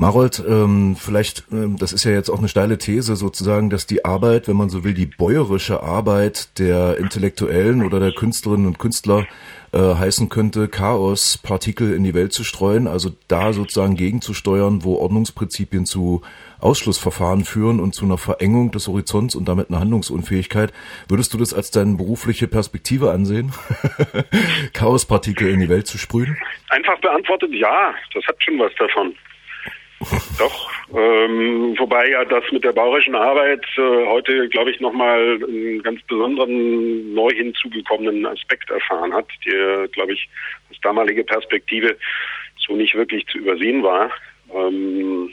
Marold, ähm, vielleicht, ähm, das ist ja jetzt auch eine steile These sozusagen, dass die Arbeit, wenn man so will, die bäuerische Arbeit der Intellektuellen oder der Künstlerinnen und Künstler äh, heißen könnte, Chaospartikel in die Welt zu streuen, also da sozusagen gegenzusteuern, wo Ordnungsprinzipien zu Ausschlussverfahren führen und zu einer Verengung des Horizonts und damit einer Handlungsunfähigkeit. Würdest du das als deine berufliche Perspektive ansehen, Chaospartikel in die Welt zu sprühen? Einfach beantwortet, ja, das hat schon was davon. Doch, ähm, wobei ja das mit der bauerischen Arbeit äh, heute, glaube ich, nochmal einen ganz besonderen neu hinzugekommenen Aspekt erfahren hat, der, glaube ich, aus damalige Perspektive so nicht wirklich zu übersehen war. Ähm,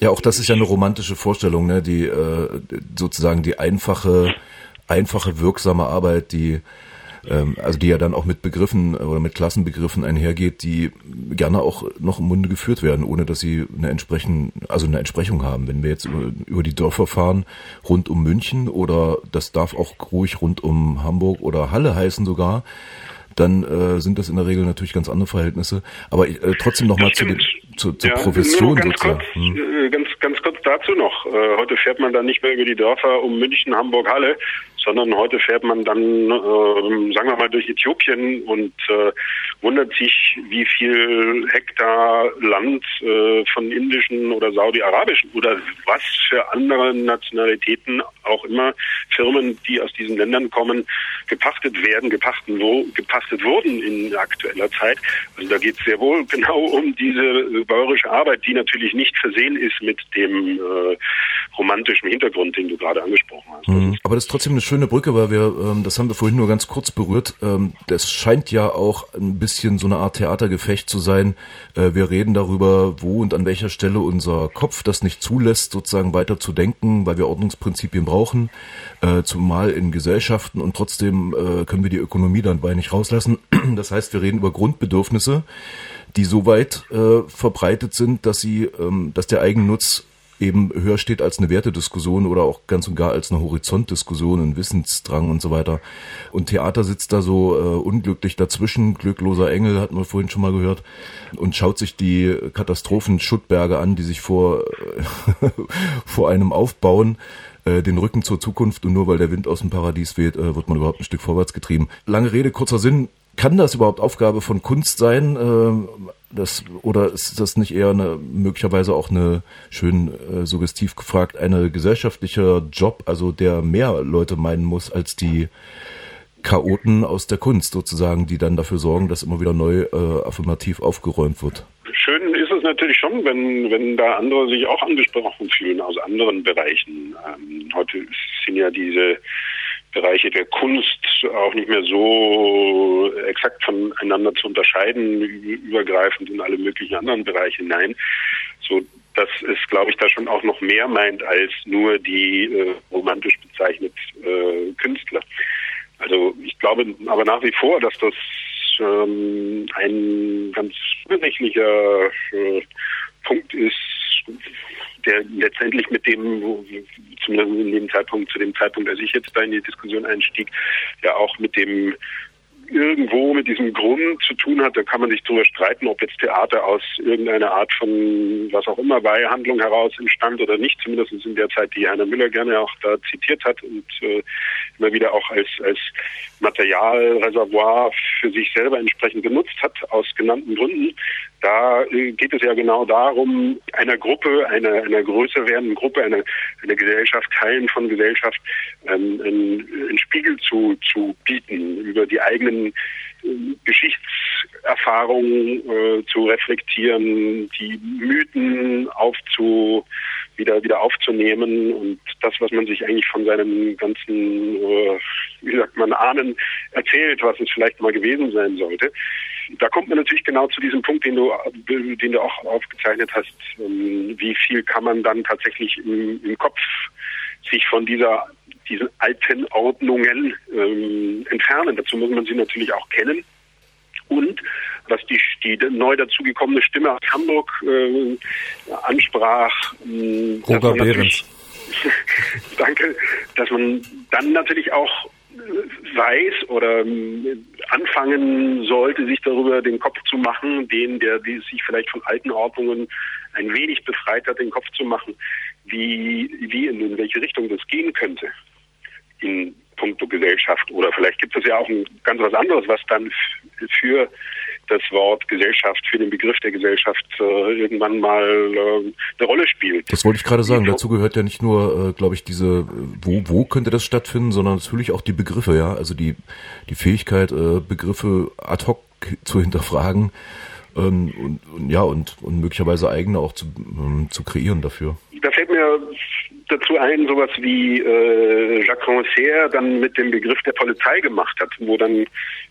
ja, auch das ist ja eine romantische Vorstellung, ne? Die äh, sozusagen die einfache, einfache, wirksame Arbeit, die ähm, also die ja dann auch mit Begriffen oder mit Klassenbegriffen einhergeht, die gerne auch noch im Munde geführt werden, ohne dass sie eine entsprechend, also eine Entsprechung haben. Wenn wir jetzt über, über die Dörfer fahren, rund um München oder das darf auch ruhig rund um Hamburg oder Halle heißen sogar, dann äh, sind das in der Regel natürlich ganz andere Verhältnisse. Aber äh, trotzdem nochmal zu den zu, zur ja, Profession ganz sozusagen. Kurz, hm. Äh, ganz, ganz kurz dazu noch. Äh, heute fährt man dann nicht mehr über die Dörfer um München, Hamburg, Halle, sondern heute fährt man dann, äh, sagen wir mal, durch Äthiopien und äh, wundert sich, wie viel Hektar Land äh, von indischen oder saudi-arabischen oder was für andere Nationalitäten auch immer Firmen, die aus diesen Ländern kommen, gepachtet werden, gepachten, wo, gepachtet wurden in aktueller Zeit. Also da geht es sehr wohl genau um diese bäuerische Arbeit, die natürlich nicht versehen ist mit dem äh, romantischen Hintergrund, den du gerade angesprochen hast. Mhm. Aber das ist trotzdem eine schöne Brücke, weil wir, ähm, das haben wir vorhin nur ganz kurz berührt. Ähm, das scheint ja auch ein bisschen so eine Art Theatergefecht zu sein. Äh, wir reden darüber, wo und an welcher Stelle unser Kopf das nicht zulässt, sozusagen weiter zu denken, weil wir Ordnungsprinzipien brauchen, äh, zumal in Gesellschaften und trotzdem äh, können wir die Ökonomie dann bei nicht rauslassen. Das heißt, wir reden über Grundbedürfnisse, die so weit äh, verbreitet sind, dass sie, ähm, dass der Eigennutz eben höher steht als eine Wertediskussion oder auch ganz und gar als eine Horizontdiskussion, ein Wissensdrang und so weiter. Und Theater sitzt da so äh, unglücklich dazwischen, glückloser Engel, hatten wir vorhin schon mal gehört, und schaut sich die Katastrophenschuttberge an, die sich vor, vor einem aufbauen äh, den Rücken zur Zukunft und nur weil der Wind aus dem Paradies weht, äh, wird man überhaupt ein Stück vorwärts getrieben. Lange Rede, kurzer Sinn. Kann das überhaupt Aufgabe von Kunst sein? Äh, das, oder ist das nicht eher eine, möglicherweise auch eine schön äh, suggestiv gefragt, eine gesellschaftlicher Job, also der mehr Leute meinen muss als die Chaoten aus der Kunst sozusagen, die dann dafür sorgen, dass immer wieder neu äh, affirmativ aufgeräumt wird? Schön ist es natürlich schon, wenn, wenn da andere sich auch angesprochen fühlen aus anderen Bereichen. Ähm, heute sind ja diese Bereiche der Kunst auch nicht mehr so exakt voneinander zu unterscheiden, übergreifend in alle möglichen anderen Bereiche hinein. So, dass es, glaube ich, da schon auch noch mehr meint als nur die äh, romantisch bezeichnet äh, Künstler. Also ich glaube aber nach wie vor, dass das ähm, ein ganz ursächlicher äh, Punkt ist, der letztendlich mit dem, zumindest in dem Zeitpunkt, zu dem Zeitpunkt, als ich jetzt da in die Diskussion einstieg, ja auch mit dem irgendwo mit diesem Grund zu tun hat, da kann man sich darüber streiten, ob jetzt Theater aus irgendeiner Art von was auch immer Handlung heraus entstand oder nicht, zumindest in der Zeit, die Heiner Müller gerne auch da zitiert hat und äh, immer wieder auch als, als Materialreservoir für sich selber entsprechend genutzt hat, aus genannten Gründen. Da äh, geht es ja genau darum, einer Gruppe, einer, einer größer werdenden Gruppe, einer, einer Gesellschaft, Teilen von Gesellschaft, ähm, einen, einen Spiegel zu, zu bieten über die eigenen äh, Geschichtserfahrungen äh, zu reflektieren, die Mythen aufzu wieder wieder aufzunehmen und das, was man sich eigentlich von seinen ganzen, äh, wie sagt man, Ahnen erzählt, was es vielleicht mal gewesen sein sollte. Da kommt man natürlich genau zu diesem Punkt, den du, den du auch aufgezeichnet hast. Ähm, wie viel kann man dann tatsächlich im, im Kopf sich von dieser diesen alten Ordnungen ähm, entfernen. Dazu muss man sie natürlich auch kennen. Und was die, die neu dazugekommene Stimme aus Hamburg äh, ansprach. Äh, Roger Behrens. danke, dass man dann natürlich auch weiß oder anfangen sollte, sich darüber den Kopf zu machen, den, der die sich vielleicht von alten Ordnungen ein wenig befreiter den Kopf zu machen, wie, wie in, in welche Richtung das gehen könnte in puncto Gesellschaft. Oder vielleicht gibt es ja auch ein ganz was anderes, was dann für das Wort Gesellschaft, für den Begriff der Gesellschaft äh, irgendwann mal äh, eine Rolle spielt. Das wollte ich gerade sagen. Dazu gehört ja nicht nur, äh, glaube ich, diese, wo, wo könnte das stattfinden, sondern natürlich auch die Begriffe, ja. Also die, die Fähigkeit, äh, Begriffe ad hoc zu hinterfragen ähm, und, und, ja und, und möglicherweise eigene auch zu, ähm, zu kreieren dafür. Da fällt mir dazu ein, sowas wie äh, Jacques Rancière dann mit dem Begriff der Polizei gemacht hat, wo dann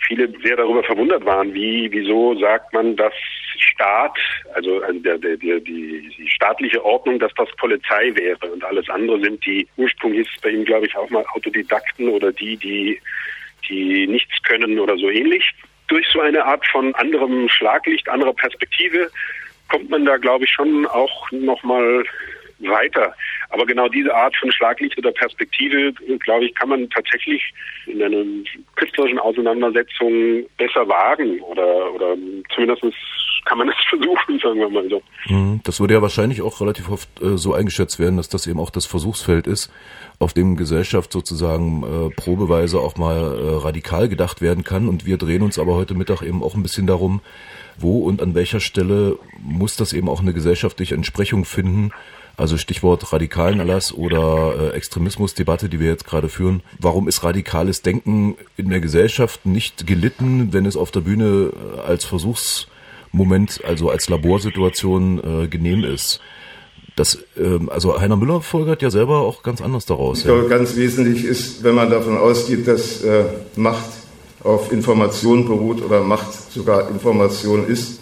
viele sehr darüber verwundert waren, wie, wieso sagt man, dass Staat, also äh, der, der, der, die, die staatliche Ordnung, dass das Polizei wäre und alles andere sind die, ursprünglich ist bei ihm, glaube ich, auch mal Autodidakten oder die, die, die nichts können oder so ähnlich. Durch so eine Art von anderem Schlaglicht, anderer Perspektive kommt man da, glaube ich, schon auch nochmal weiter. Aber genau diese Art von Schlaglicht oder Perspektive, glaube ich, kann man tatsächlich in einer künstlerischen Auseinandersetzung besser wagen oder, oder zumindest kann man es versuchen, sagen wir mal so. Mhm. Das würde ja wahrscheinlich auch relativ oft äh, so eingeschätzt werden, dass das eben auch das Versuchsfeld ist, auf dem Gesellschaft sozusagen äh, probeweise auch mal äh, radikal gedacht werden kann. Und wir drehen uns aber heute Mittag eben auch ein bisschen darum, wo und an welcher Stelle muss das eben auch eine gesellschaftliche Entsprechung finden, also Stichwort radikalen Erlass oder äh, Extremismusdebatte, die wir jetzt gerade führen. Warum ist radikales Denken in der Gesellschaft nicht gelitten, wenn es auf der Bühne äh, als Versuchsmoment, also als Laborsituation äh, genehm ist? Das, ähm, also Heiner Müller folgert ja selber auch ganz anders daraus. Ich glaube, ganz wesentlich ist, wenn man davon ausgeht, dass äh, Macht auf Information beruht oder Macht sogar Information ist,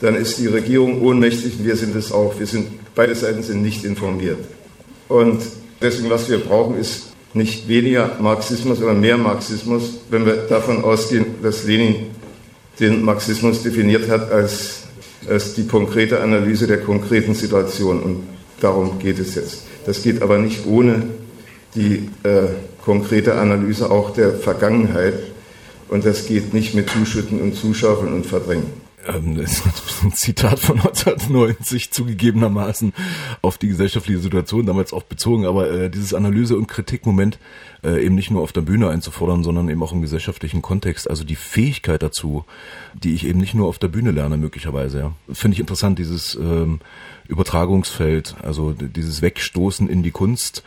dann ist die Regierung ohnmächtig und wir sind es auch. Wir sind, beide Seiten sind nicht informiert. Und deswegen, was wir brauchen, ist nicht weniger Marxismus, sondern mehr Marxismus, wenn wir davon ausgehen, dass Lenin den Marxismus definiert hat als, als die konkrete Analyse der konkreten Situation. Und darum geht es jetzt. Das geht aber nicht ohne die äh, konkrete Analyse auch der Vergangenheit. Und das geht nicht mit Zuschütten und Zuschaufeln und Verdrängen ähm, das ein Zitat von 1990 zugegebenermaßen auf die gesellschaftliche Situation damals auch bezogen, aber äh, dieses Analyse- und Kritikmoment äh, eben nicht nur auf der Bühne einzufordern, sondern eben auch im gesellschaftlichen Kontext, also die Fähigkeit dazu, die ich eben nicht nur auf der Bühne lerne möglicherweise, ja. Finde ich interessant, dieses ähm, Übertragungsfeld, also dieses Wegstoßen in die Kunst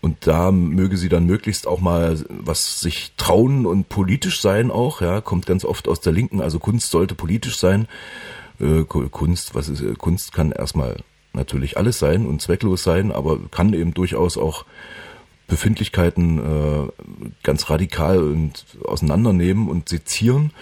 und da möge sie dann möglichst auch mal was sich trauen und politisch sein auch, ja, kommt ganz oft aus der Linken, also Kunst sollte politisch sein. Äh, Kunst, was ist, Kunst kann erstmal natürlich alles sein und zwecklos sein, aber kann eben durchaus auch Befindlichkeiten äh, ganz radikal und auseinandernehmen und sezieren.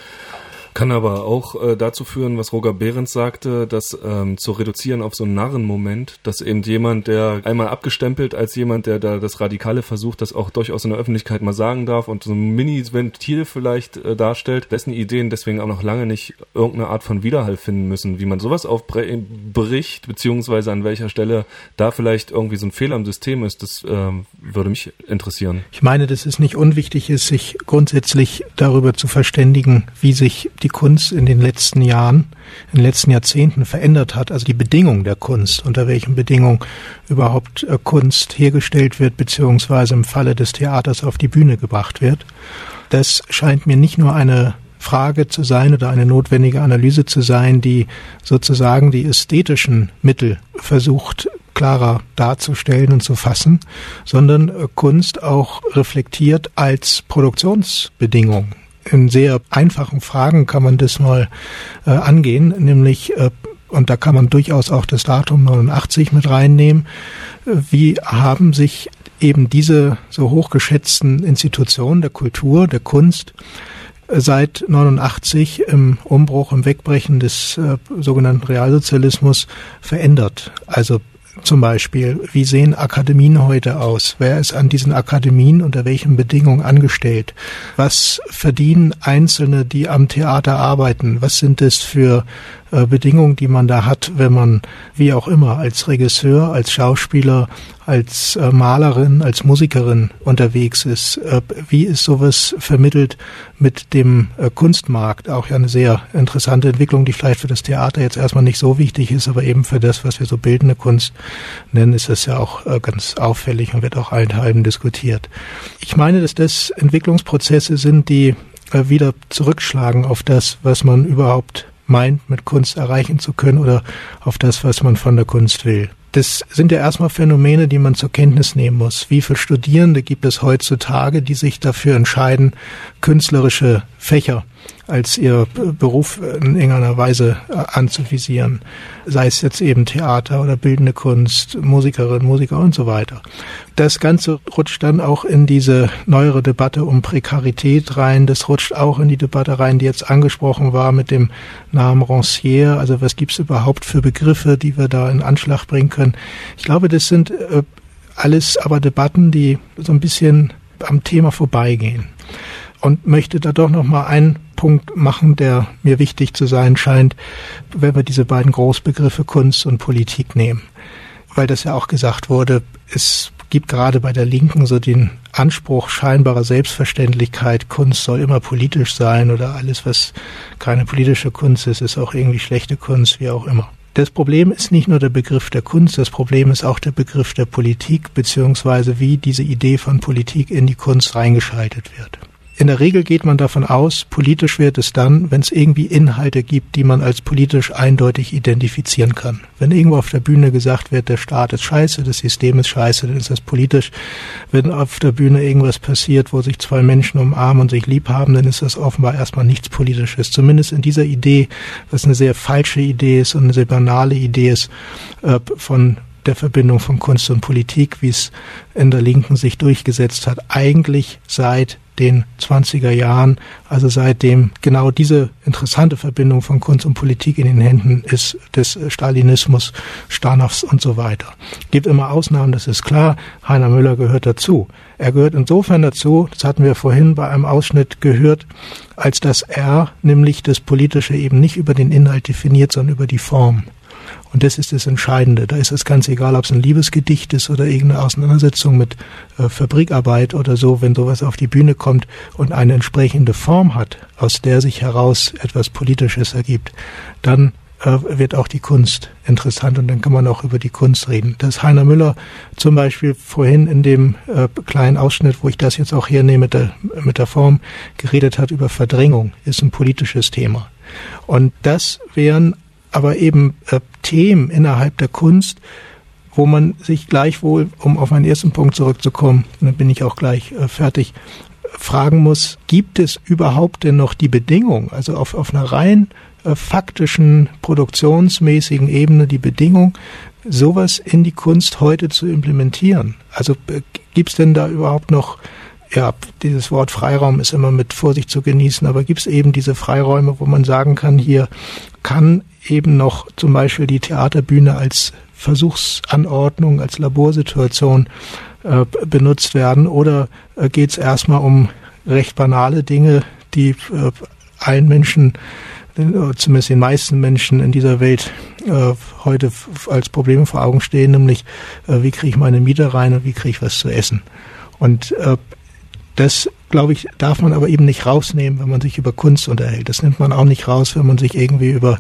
Kann aber auch äh, dazu führen, was Roger Behrens sagte, dass ähm, zu reduzieren auf so einen Narrenmoment, dass eben jemand, der einmal abgestempelt als jemand, der da das Radikale versucht, das auch durchaus in der Öffentlichkeit mal sagen darf und so ein Mini-Ventil vielleicht äh, darstellt, dessen Ideen deswegen auch noch lange nicht irgendeine Art von Widerhall finden müssen, wie man sowas aufbricht, beziehungsweise an welcher Stelle da vielleicht irgendwie so ein Fehler im System ist, das äh, würde mich interessieren. Ich meine, dass es nicht unwichtig ist, sich grundsätzlich darüber zu verständigen, wie sich die Kunst in den letzten Jahren, in den letzten Jahrzehnten verändert hat, also die Bedingungen der Kunst, unter welchen Bedingungen überhaupt äh, Kunst hergestellt wird, beziehungsweise im Falle des Theaters auf die Bühne gebracht wird. Das scheint mir nicht nur eine Frage zu sein oder eine notwendige Analyse zu sein, die sozusagen die ästhetischen Mittel versucht klarer darzustellen und zu fassen, sondern äh, Kunst auch reflektiert als Produktionsbedingung in sehr einfachen Fragen kann man das mal äh, angehen, nämlich äh, und da kann man durchaus auch das Datum 89 mit reinnehmen. Äh, wie haben sich eben diese so hochgeschätzten Institutionen der Kultur, der Kunst äh, seit 89 im Umbruch, im Wegbrechen des äh, sogenannten Realsozialismus verändert? Also zum Beispiel, wie sehen Akademien heute aus? Wer ist an diesen Akademien unter welchen Bedingungen angestellt? Was verdienen Einzelne, die am Theater arbeiten? Was sind es für äh, Bedingungen, die man da hat, wenn man, wie auch immer, als Regisseur, als Schauspieler, als äh, Malerin, als Musikerin unterwegs ist. Äh, wie ist sowas vermittelt mit dem Kunstmarkt? Auch ja eine sehr interessante Entwicklung, die vielleicht für das Theater jetzt erstmal nicht so wichtig ist, aber eben für das, was wir so bildende Kunst nennen, ist das ja auch ganz auffällig und wird auch allenthalben diskutiert. Ich meine, dass das Entwicklungsprozesse sind, die wieder zurückschlagen auf das, was man überhaupt meint, mit Kunst erreichen zu können oder auf das, was man von der Kunst will. Das sind ja erstmal Phänomene, die man zur Kenntnis nehmen muss. Wie viele Studierende gibt es heutzutage, die sich dafür entscheiden, künstlerische Fächer als ihr Beruf in irgendeiner Weise anzuvisieren. Sei es jetzt eben Theater oder bildende Kunst, Musikerin, Musiker und so weiter. Das Ganze rutscht dann auch in diese neuere Debatte um Prekarität rein. Das rutscht auch in die Debatte rein, die jetzt angesprochen war mit dem Namen Rancière. Also was gibt es überhaupt für Begriffe, die wir da in Anschlag bringen können? Ich glaube, das sind äh, alles aber Debatten, die so ein bisschen am Thema vorbeigehen und möchte da doch noch mal einen Punkt machen, der mir wichtig zu sein scheint, wenn wir diese beiden Großbegriffe Kunst und Politik nehmen. Weil das ja auch gesagt wurde, es gibt gerade bei der Linken so den Anspruch scheinbarer Selbstverständlichkeit, Kunst soll immer politisch sein oder alles, was keine politische Kunst ist, ist auch irgendwie schlechte Kunst, wie auch immer. Das Problem ist nicht nur der Begriff der Kunst, das Problem ist auch der Begriff der Politik, beziehungsweise wie diese Idee von Politik in die Kunst reingeschaltet wird. In der Regel geht man davon aus, politisch wird es dann, wenn es irgendwie Inhalte gibt, die man als politisch eindeutig identifizieren kann. Wenn irgendwo auf der Bühne gesagt wird, der Staat ist scheiße, das System ist scheiße, dann ist das politisch. Wenn auf der Bühne irgendwas passiert, wo sich zwei Menschen umarmen und sich lieb haben, dann ist das offenbar erstmal nichts Politisches. Zumindest in dieser Idee, was eine sehr falsche Idee ist und eine sehr banale Idee ist, äh, von der Verbindung von Kunst und Politik, wie es in der Linken sich durchgesetzt hat, eigentlich seit den 20er Jahren, also seitdem genau diese interessante Verbindung von Kunst und Politik in den Händen ist des Stalinismus, Stanows und so weiter. Gibt immer Ausnahmen, das ist klar. Heiner Müller gehört dazu. Er gehört insofern dazu, das hatten wir vorhin bei einem Ausschnitt gehört, als dass er nämlich das Politische eben nicht über den Inhalt definiert, sondern über die Form. Und das ist das Entscheidende. Da ist es ganz egal, ob es ein Liebesgedicht ist oder irgendeine Auseinandersetzung mit äh, Fabrikarbeit oder so. Wenn sowas auf die Bühne kommt und eine entsprechende Form hat, aus der sich heraus etwas Politisches ergibt, dann äh, wird auch die Kunst interessant und dann kann man auch über die Kunst reden. Das Heiner Müller zum Beispiel vorhin in dem äh, kleinen Ausschnitt, wo ich das jetzt auch hernehme mit der, mit der Form, geredet hat über Verdrängung, ist ein politisches Thema. Und das wären aber eben äh, Themen innerhalb der Kunst, wo man sich gleichwohl, um auf meinen ersten Punkt zurückzukommen, dann bin ich auch gleich äh, fertig, fragen muss, gibt es überhaupt denn noch die Bedingung, also auf, auf einer rein äh, faktischen, produktionsmäßigen Ebene die Bedingung, sowas in die Kunst heute zu implementieren? Also äh, gibt es denn da überhaupt noch ja, dieses Wort Freiraum ist immer mit Vorsicht zu genießen, aber gibt es eben diese Freiräume, wo man sagen kann, hier kann eben noch zum Beispiel die Theaterbühne als Versuchsanordnung, als Laborsituation äh, benutzt werden oder äh, geht es erstmal um recht banale Dinge, die äh, allen Menschen, äh, zumindest den meisten Menschen in dieser Welt äh, heute als Probleme vor Augen stehen, nämlich äh, wie kriege ich meine Miete rein und wie kriege ich was zu essen. Und äh, das, glaube ich, darf man aber eben nicht rausnehmen, wenn man sich über Kunst unterhält. Das nimmt man auch nicht raus, wenn man sich irgendwie über,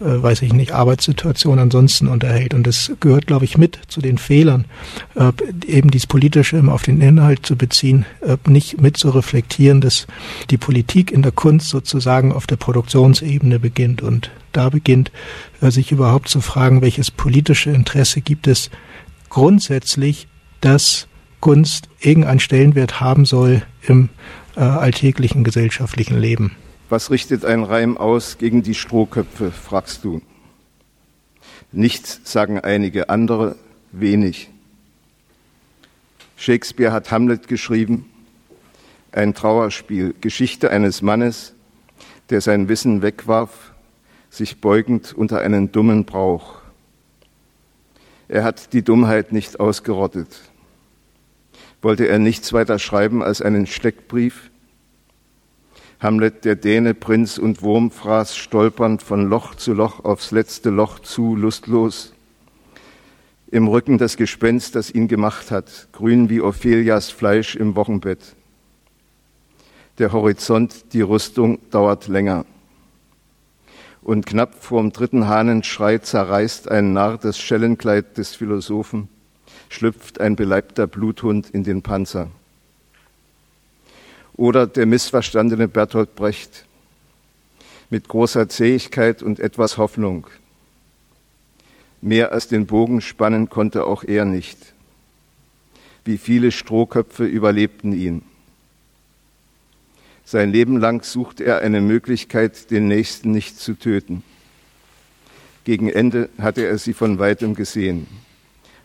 weiß ich nicht, Arbeitssituationen ansonsten unterhält. Und das gehört, glaube ich, mit zu den Fehlern, äh, eben dies Politische immer auf den Inhalt zu beziehen, äh, nicht mit zu reflektieren, dass die Politik in der Kunst sozusagen auf der Produktionsebene beginnt. Und da beginnt, äh, sich überhaupt zu fragen, welches politische Interesse gibt es grundsätzlich, dass Kunst irgendeinen Stellenwert haben soll im äh, alltäglichen gesellschaftlichen Leben. Was richtet ein Reim aus gegen die Strohköpfe, fragst du. Nichts sagen einige andere, wenig. Shakespeare hat Hamlet geschrieben, ein Trauerspiel, Geschichte eines Mannes, der sein Wissen wegwarf, sich beugend unter einen dummen Brauch. Er hat die Dummheit nicht ausgerottet, wollte er nichts weiter schreiben als einen Steckbrief. Hamlet, der Däne, Prinz und Wurmfraß, stolpernd von Loch zu Loch aufs letzte Loch zu, lustlos. Im Rücken das Gespenst, das ihn gemacht hat, grün wie Ophelias Fleisch im Wochenbett. Der Horizont, die Rüstung dauert länger. Und knapp vorm dritten Hahnenschrei zerreißt ein Narr das Schellenkleid des Philosophen, schlüpft ein beleibter Bluthund in den Panzer. Oder der missverstandene Bertolt Brecht mit großer Zähigkeit und etwas Hoffnung. Mehr als den Bogen spannen konnte auch er nicht. Wie viele Strohköpfe überlebten ihn. Sein Leben lang sucht er eine Möglichkeit, den Nächsten nicht zu töten. Gegen Ende hatte er sie von weitem gesehen,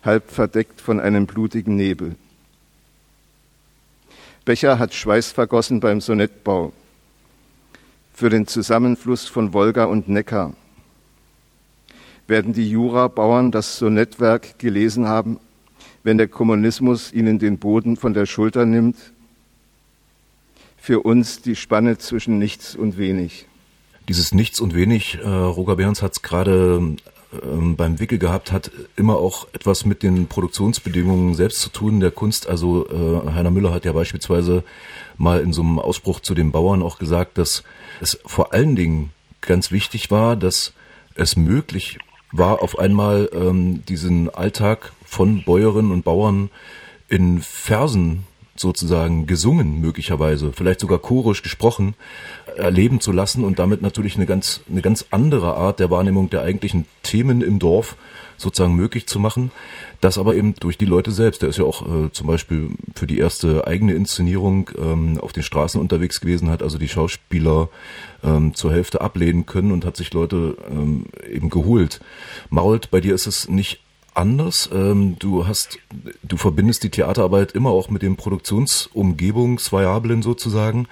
halb verdeckt von einem blutigen Nebel. Becher hat Schweiß vergossen beim Sonettbau für den Zusammenfluss von Wolga und Neckar. Werden die Jurabauern das Sonettwerk gelesen haben, wenn der Kommunismus ihnen den Boden von der Schulter nimmt für uns die Spanne zwischen nichts und wenig. Dieses Nichts und wenig, äh, Roger Behrens hat es gerade ähm, beim Wickel gehabt, hat immer auch etwas mit den Produktionsbedingungen selbst zu tun der Kunst. Also äh, Heiner Müller hat ja beispielsweise mal in so einem Ausspruch zu den Bauern auch gesagt, dass es vor allen Dingen ganz wichtig war, dass es möglich war, auf einmal ähm, diesen Alltag von Bäuerinnen und Bauern in Versen sozusagen gesungen möglicherweise, vielleicht sogar chorisch gesprochen, erleben zu lassen und damit natürlich eine ganz, eine ganz andere Art der Wahrnehmung der eigentlichen Themen im Dorf sozusagen möglich zu machen. Das aber eben durch die Leute selbst. Der ist ja auch äh, zum Beispiel für die erste eigene Inszenierung ähm, auf den Straßen unterwegs gewesen, hat also die Schauspieler ähm, zur Hälfte ablehnen können und hat sich Leute ähm, eben geholt. Mault, bei dir ist es nicht anders. Ähm, du hast, du verbindest die Theaterarbeit immer auch mit den Produktionsumgebungsvariablen sozusagen.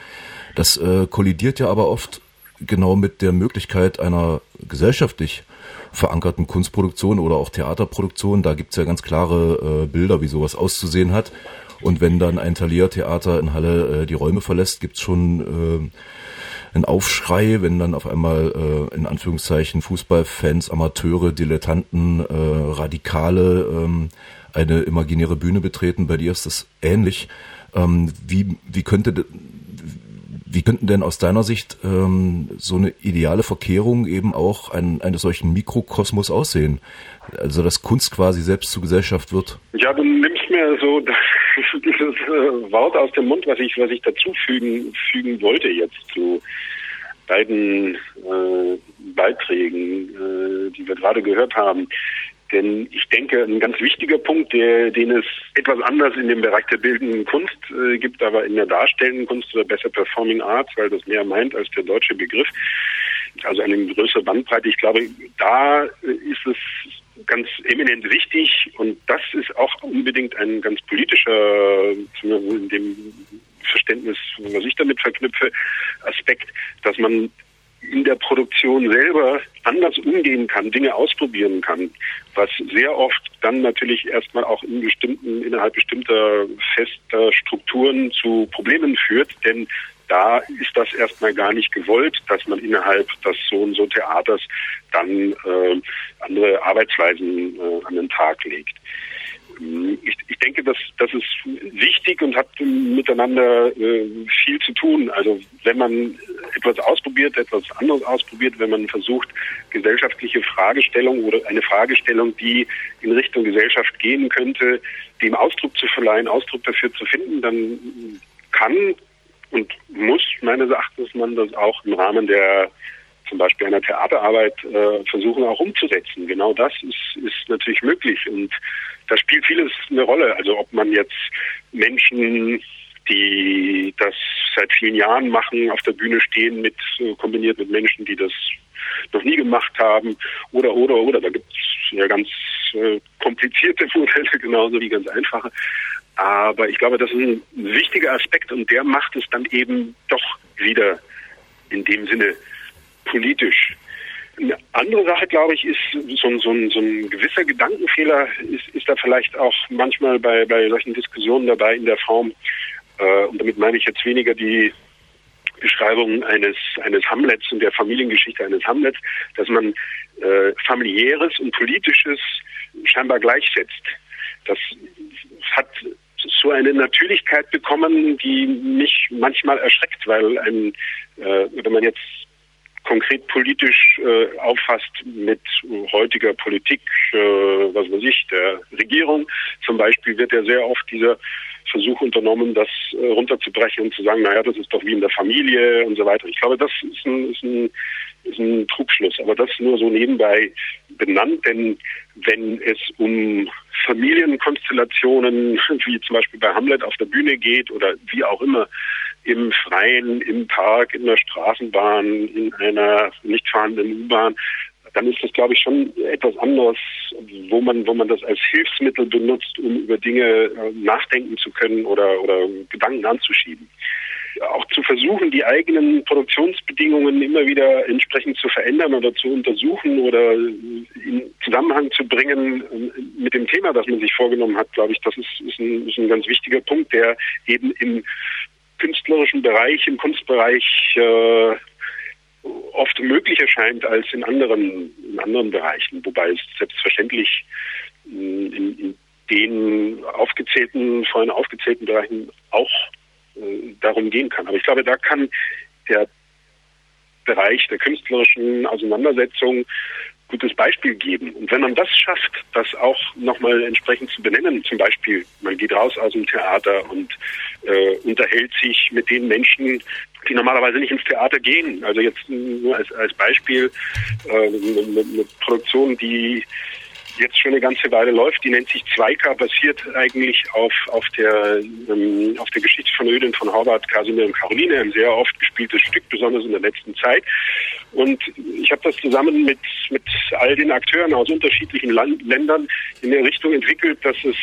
Das äh, kollidiert ja aber oft genau mit der Möglichkeit einer gesellschaftlich verankerten Kunstproduktion oder auch Theaterproduktion. Da gibt's ja ganz klare äh, Bilder, wie sowas auszusehen hat. Und wenn dann ein Thalia-Theater in Halle äh, die Räume verlässt, gibt's schon äh, ein Aufschrei, wenn dann auf einmal äh, in Anführungszeichen Fußballfans, Amateure, Dilettanten, äh, Radikale ähm, eine imaginäre Bühne betreten. Bei dir ist das ähnlich. Ähm, wie, wie könnte wie könnten denn aus deiner Sicht ähm, so eine ideale Verkehrung eben auch ein, eines solchen Mikrokosmos aussehen? Also dass Kunst quasi selbst zur Gesellschaft wird? Ja, du nimmst mir so dieses äh, Wort aus dem Mund, was ich, was ich dazu fügen, fügen wollte jetzt zu beiden äh, Beiträgen, äh, die wir gerade gehört haben. Denn ich denke, ein ganz wichtiger Punkt, der, den es etwas anders in dem Bereich der bildenden Kunst äh, gibt, aber in der darstellenden Kunst oder besser Performing Arts, weil das mehr meint als der deutsche Begriff, also eine größere Bandbreite. Ich glaube, da ist es ganz eminent wichtig und das ist auch unbedingt ein ganz politischer, in dem Verständnis, was ich damit verknüpfe, Aspekt, dass man in der Produktion selber anders umgehen kann, Dinge ausprobieren kann, was sehr oft dann natürlich erstmal auch in bestimmten, innerhalb bestimmter fester Strukturen zu Problemen führt, denn da ist das erstmal gar nicht gewollt, dass man innerhalb des so und so Theaters dann äh, andere Arbeitsweisen äh, an den Tag legt. Ich, ich denke, dass das ist wichtig und hat miteinander äh, viel zu tun. Also wenn man etwas ausprobiert, etwas anderes ausprobiert, wenn man versucht, gesellschaftliche Fragestellungen oder eine Fragestellung, die in Richtung Gesellschaft gehen könnte, dem Ausdruck zu verleihen, Ausdruck dafür zu finden, dann kann und muss meines Erachtens man das auch im Rahmen der zum Beispiel einer Theaterarbeit äh, versuchen auch umzusetzen. Genau das ist, ist natürlich möglich und da spielt vieles eine Rolle. Also ob man jetzt Menschen, die das seit vielen Jahren machen, auf der Bühne stehen, mit äh, kombiniert mit Menschen, die das noch nie gemacht haben, oder oder oder. Da gibt es ja ganz äh, komplizierte Modelle genauso wie ganz einfache. Aber ich glaube, das ist ein wichtiger Aspekt und der macht es dann eben doch wieder in dem Sinne politisch. Eine andere Sache, glaube ich, ist so, so, so ein gewisser Gedankenfehler ist, ist da vielleicht auch manchmal bei, bei solchen Diskussionen dabei in der Form, äh, und damit meine ich jetzt weniger die Beschreibung eines, eines Hamlets und der Familiengeschichte eines Hamlets, dass man äh, familiäres und politisches scheinbar gleichsetzt. Das hat so eine Natürlichkeit bekommen, die mich manchmal erschreckt, weil ein, äh, wenn man jetzt konkret politisch äh, auffasst mit heutiger Politik, äh, was weiß ich, der Regierung zum Beispiel, wird ja sehr oft dieser Versuch unternommen, das äh, runterzubrechen und zu sagen, naja, das ist doch wie in der Familie und so weiter. Ich glaube, das ist ein, ist ein, ist ein Trugschluss, aber das nur so nebenbei benannt, denn wenn es um Familienkonstellationen, wie zum Beispiel bei Hamlet auf der Bühne geht oder wie auch immer, im Freien, im Park, in der Straßenbahn, in einer nicht fahrenden U-Bahn, dann ist das, glaube ich, schon etwas anderes, wo man, wo man das als Hilfsmittel benutzt, um über Dinge äh, nachdenken zu können oder, oder Gedanken anzuschieben. Auch zu versuchen, die eigenen Produktionsbedingungen immer wieder entsprechend zu verändern oder zu untersuchen oder in Zusammenhang zu bringen äh, mit dem Thema, das man sich vorgenommen hat, glaube ich, das ist, ist, ein, ist ein ganz wichtiger Punkt, der eben im künstlerischen Bereich, im Kunstbereich äh, oft möglich erscheint als in anderen, in anderen Bereichen, wobei es selbstverständlich in, in den aufgezählten, vorhin aufgezählten Bereichen auch äh, darum gehen kann. Aber ich glaube, da kann der Bereich der künstlerischen Auseinandersetzung gutes Beispiel geben. Und wenn man das schafft, das auch nochmal entsprechend zu benennen, zum Beispiel, man geht raus aus dem Theater und äh, unterhält sich mit den Menschen, die normalerweise nicht ins Theater gehen. Also jetzt nur als, als Beispiel äh, eine, eine Produktion, die jetzt schon eine ganze Weile läuft. Die nennt sich Zweika, basiert eigentlich auf, auf, der, ähm, auf der Geschichte von Ödin von Horvath, Casimir und Caroline, ein sehr oft gespieltes Stück, besonders in der letzten Zeit. Und ich habe das zusammen mit, mit all den Akteuren aus unterschiedlichen Land Ländern in der Richtung entwickelt, dass es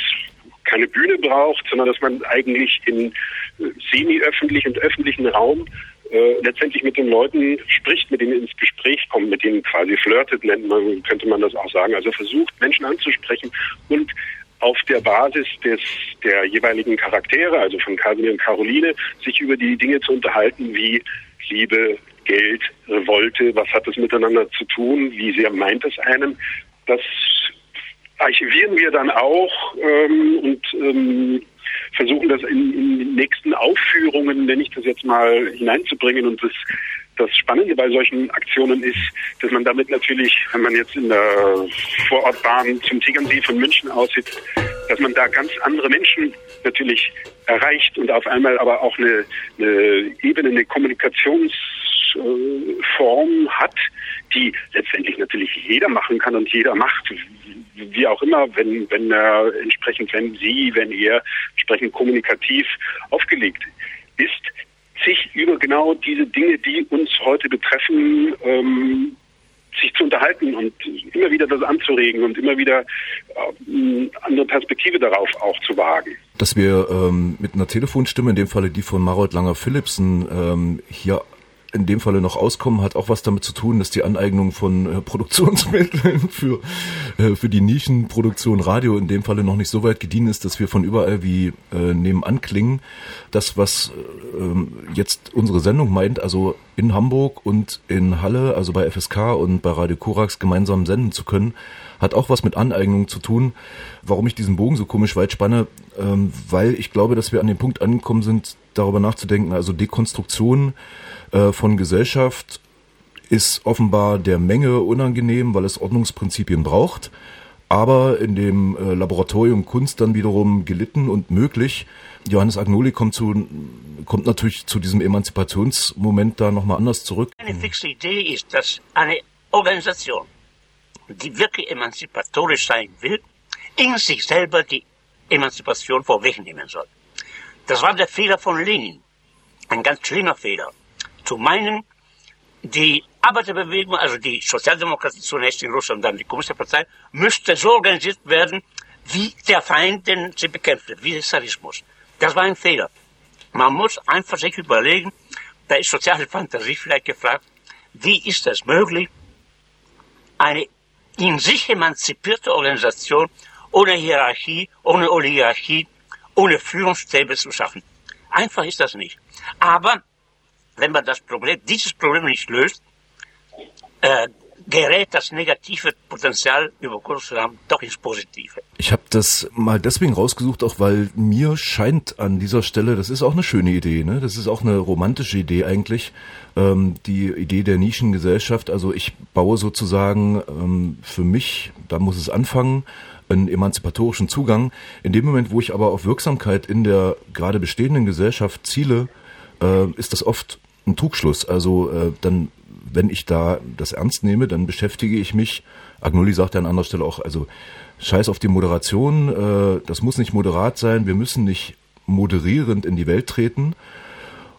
keine Bühne braucht, sondern dass man eigentlich in äh, semi-öffentlich und öffentlichen Raum äh, letztendlich mit den Leuten spricht, mit denen ins Gespräch kommt, mit denen quasi flirtet, nennt man, könnte man das auch sagen. Also versucht, Menschen anzusprechen und auf der Basis des, der jeweiligen Charaktere, also von Casimir und Caroline, sich über die Dinge zu unterhalten wie Liebe, Geld, Revolte, was hat das miteinander zu tun, wie sehr meint es einem. Das archivieren wir dann auch ähm, und ähm, das in, in den nächsten Aufführungen, nenne ich das jetzt mal, hineinzubringen. Und das, das Spannende bei solchen Aktionen ist, dass man damit natürlich, wenn man jetzt in der Vorortbahn zum Tegernsee von München aussitzt, dass man da ganz andere Menschen natürlich erreicht und auf einmal aber auch eine, eine Ebene, eine Kommunikationsform hat, die letztendlich natürlich jeder machen kann und jeder macht, wie auch immer, wenn, wenn er entsprechend, wenn sie, wenn er entsprechend kommunikativ aufgelegt ist, sich über genau diese Dinge, die uns heute betreffen, ähm, sich zu unterhalten und immer wieder das anzuregen und immer wieder eine andere Perspektive darauf auch zu wagen. Dass wir ähm, mit einer Telefonstimme, in dem Falle die von Marold Langer-Philipsen, ähm, hier in dem Falle noch auskommen, hat auch was damit zu tun, dass die Aneignung von äh, Produktionsmitteln für, äh, für die Nischenproduktion Radio in dem Falle noch nicht so weit gediehen ist, dass wir von überall wie äh, nebenan klingen. Das, was äh, jetzt unsere Sendung meint, also in Hamburg und in Halle, also bei FSK und bei Radio Korax gemeinsam senden zu können, hat auch was mit Aneignung zu tun. Warum ich diesen Bogen so komisch weit spanne, ähm, weil ich glaube, dass wir an dem Punkt angekommen sind, darüber nachzudenken, also Dekonstruktion äh, von Gesellschaft ist offenbar der Menge unangenehm, weil es Ordnungsprinzipien braucht, aber in dem äh, Laboratorium Kunst dann wiederum gelitten und möglich. Johannes Agnoli kommt zu, kommt natürlich zu diesem Emanzipationsmoment da nochmal anders zurück. Eine fixe Idee ist, dass eine Organisation, die wirklich emanzipatorisch sein will, in sich selber die Emanzipation vorwegnehmen soll. Das war der Fehler von Lenin. Ein ganz schlimmer Fehler zu meinen, die Arbeiterbewegung, also die Sozialdemokratie zunächst in Russland, dann die Kommunistische Partei, müsste so organisiert werden, wie der Feind, den sie bekämpfte, wie der Zarismus. Das war ein Fehler. Man muss einfach sich überlegen, da ist soziale Fantasie vielleicht gefragt, wie ist es möglich, eine in sich emanzipierte Organisation ohne Hierarchie, ohne Oligarchie, ohne Führungsstäbe zu schaffen. Einfach ist das nicht. Aber wenn man das Problem, dieses Problem nicht löst, äh, gerät das negative Potenzial über kurz oder lang doch ins Positive. Ich habe das mal deswegen rausgesucht, auch weil mir scheint an dieser Stelle, das ist auch eine schöne Idee, ne? das ist auch eine romantische Idee eigentlich, ähm, die Idee der Nischengesellschaft. Also ich baue sozusagen ähm, für mich, da muss es anfangen, einen emanzipatorischen Zugang. In dem Moment, wo ich aber auf Wirksamkeit in der gerade bestehenden Gesellschaft ziele, äh, ist das oft ein Trugschluss. Also äh, dann wenn ich da das ernst nehme, dann beschäftige ich mich, Agnoli sagt ja an anderer Stelle auch, also scheiß auf die Moderation, äh, das muss nicht moderat sein, wir müssen nicht moderierend in die Welt treten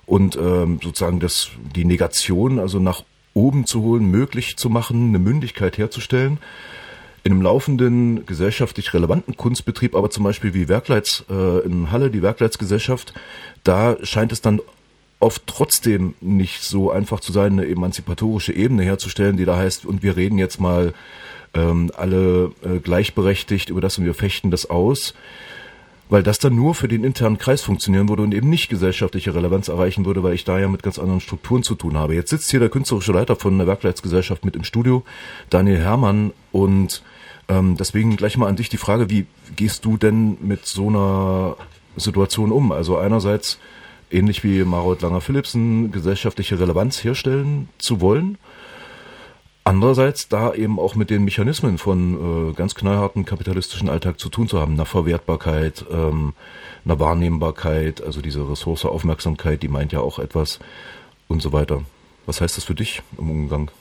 und ähm, sozusagen das, die Negation also nach oben zu holen, möglich zu machen, eine Mündigkeit herzustellen. In einem laufenden gesellschaftlich relevanten Kunstbetrieb, aber zum Beispiel wie Werkleits äh, in Halle, die Werkleitsgesellschaft, da scheint es dann oft trotzdem nicht so einfach zu sein, eine emanzipatorische Ebene herzustellen, die da heißt, und wir reden jetzt mal ähm, alle äh, gleichberechtigt über das und wir fechten das aus, weil das dann nur für den internen Kreis funktionieren würde und eben nicht gesellschaftliche Relevanz erreichen würde, weil ich da ja mit ganz anderen Strukturen zu tun habe. Jetzt sitzt hier der künstlerische Leiter von der Werkleitsgesellschaft mit im Studio, Daniel Herrmann, und ähm, deswegen gleich mal an dich die Frage, wie gehst du denn mit so einer Situation um? Also einerseits ähnlich wie Marot Langer-Philipsen, gesellschaftliche Relevanz herstellen zu wollen. Andererseits da eben auch mit den Mechanismen von äh, ganz knallharten kapitalistischen Alltag zu tun zu haben, einer Verwertbarkeit, ähm, einer Wahrnehmbarkeit, also diese Ressource Aufmerksamkeit, die meint ja auch etwas und so weiter. Was heißt das für dich im Umgang?